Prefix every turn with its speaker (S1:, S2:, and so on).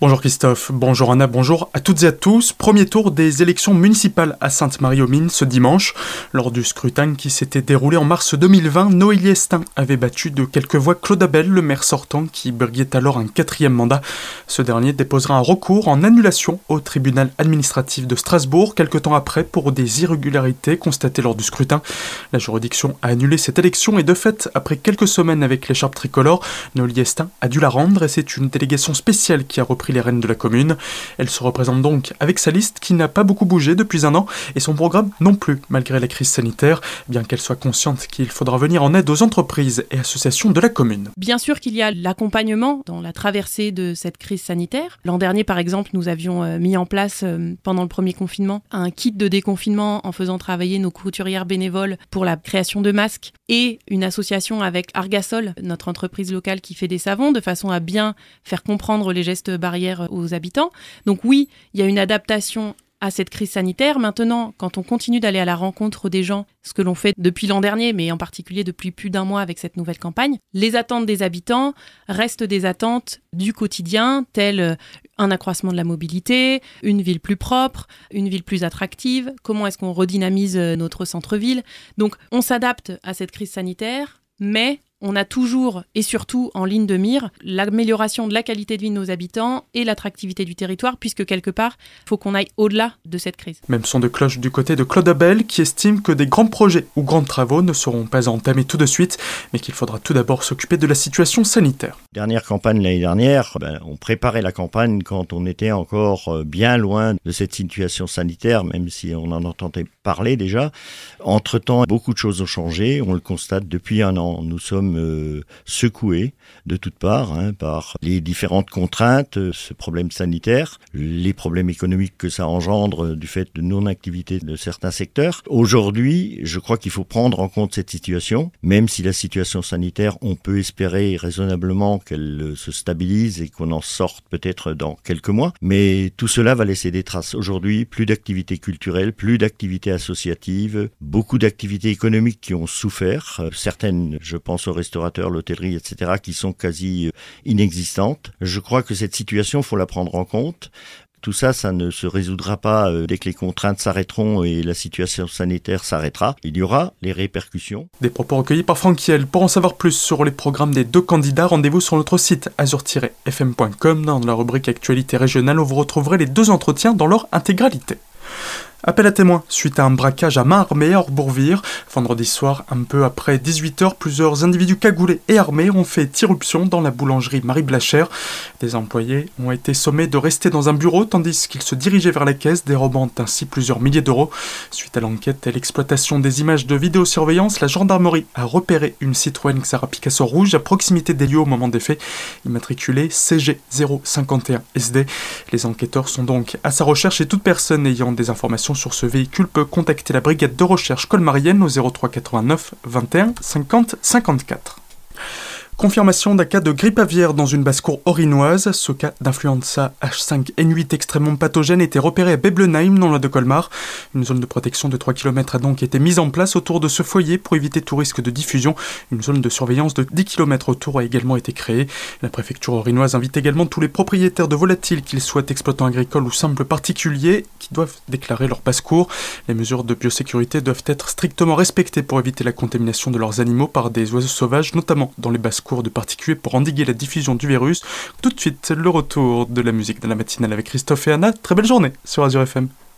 S1: Bonjour Christophe, bonjour Anna, bonjour à toutes et à tous. Premier tour des élections municipales à Sainte-Marie-aux-Mines ce dimanche. Lors du scrutin qui s'était déroulé en mars 2020, Noélie Estin avait battu de quelques voix Claude Abel, le maire sortant, qui briguait alors un quatrième mandat. Ce dernier déposera un recours en annulation au tribunal administratif de Strasbourg quelques temps après pour des irrégularités constatées lors du scrutin. La juridiction a annulé cette élection et de fait, après quelques semaines avec l'écharpe tricolore, Noélie Estin a dû la rendre et c'est une délégation spéciale qui a repris les rênes de la commune. Elle se représente donc avec sa liste qui n'a pas beaucoup bougé depuis un an et son programme non plus, malgré la crise sanitaire, bien qu'elle soit consciente qu'il faudra venir en aide aux entreprises et associations de la commune.
S2: Bien sûr qu'il y a l'accompagnement dans la traversée de cette crise sanitaire. L'an dernier, par exemple, nous avions euh, mis en place, euh, pendant le premier confinement, un kit de déconfinement en faisant travailler nos couturières bénévoles pour la création de masques et une association avec Argasol, notre entreprise locale qui fait des savons, de façon à bien faire comprendre les gestes barrières aux habitants. Donc oui, il y a une adaptation à cette crise sanitaire. Maintenant, quand on continue d'aller à la rencontre des gens, ce que l'on fait depuis l'an dernier, mais en particulier depuis plus d'un mois avec cette nouvelle campagne, les attentes des habitants restent des attentes du quotidien, telles euh, un accroissement de la mobilité, une ville plus propre, une ville plus attractive, comment est-ce qu'on redynamise euh, notre centre-ville? Donc on s'adapte à cette crise sanitaire, mais on a toujours et surtout en ligne de mire l'amélioration de la qualité de vie de nos habitants et l'attractivité du territoire, puisque quelque part, il faut qu'on aille au-delà de cette crise.
S1: Même son de cloche du côté de Claude Abel, qui estime que des grands projets ou grands travaux ne seront pas entamés tout de suite, mais qu'il faudra tout d'abord s'occuper de la situation sanitaire.
S3: Dernière campagne l'année dernière, ben, on préparait la campagne quand on était encore euh, bien loin de cette situation sanitaire, même si on en entendait parler déjà. Entre-temps, beaucoup de choses ont changé, on le constate depuis un an. Nous sommes euh, secoué de toutes parts hein, par les différentes contraintes, euh, ce problème sanitaire, les problèmes économiques que ça engendre du fait de non-activité de certains secteurs. Aujourd'hui, je crois qu'il faut prendre en compte cette situation, même si la situation sanitaire, on peut espérer raisonnablement qu'elle euh, se stabilise et qu'on en sorte peut-être dans quelques mois, mais tout cela va laisser des traces. Aujourd'hui, plus d'activités culturelles, plus d'activités associatives, beaucoup d'activités économiques qui ont souffert, certaines, je pense, restaurateurs, l'hôtellerie, etc., qui sont quasi euh, inexistantes. Je crois que cette situation, faut la prendre en compte. Tout ça, ça ne se résoudra pas euh, dès que les contraintes s'arrêteront et la situation sanitaire s'arrêtera. Il y aura les répercussions.
S1: Des propos recueillis par Franquiel. Pour en savoir plus sur les programmes des deux candidats, rendez-vous sur notre site azur-fm.com dans la rubrique Actualité régionale où vous retrouverez les deux entretiens dans leur intégralité. Appel à témoins suite à un braquage à main armée à Orbourvire. Vendredi soir, un peu après 18h, plusieurs individus cagoulés et armés ont fait irruption dans la boulangerie Marie Blachère. Des employés ont été sommés de rester dans un bureau tandis qu'ils se dirigeaient vers la caisse, dérobant ainsi plusieurs milliers d'euros. Suite à l'enquête et l'exploitation des images de vidéosurveillance, la gendarmerie a repéré une Citroën Xara Picasso rouge à proximité des lieux au moment des faits, immatriculée CG 051 SD. Les enquêteurs sont donc à sa recherche et toute personne ayant des informations sur ce véhicule peut contacter la brigade de recherche colmarienne au 03 89 21 50 54. Confirmation d'un cas de grippe aviaire dans une basse-cour orinoise. Ce cas d'influenza H5N8 extrêmement pathogène était repéré à Beblenheim, dans la de Colmar. Une zone de protection de 3 km a donc été mise en place autour de ce foyer pour éviter tout risque de diffusion. Une zone de surveillance de 10 km autour a également été créée. La préfecture orinoise invite également tous les propriétaires de volatiles, qu'ils soient exploitants agricoles ou simples particuliers, qui doivent déclarer leur basse-cour. Les mesures de biosécurité doivent être strictement respectées pour éviter la contamination de leurs animaux par des oiseaux sauvages, notamment dans les basses de particuliers pour endiguer la diffusion du virus. Tout de suite, le retour de la musique de la matinale avec Christophe et Anna. Très belle journée sur Azure FM.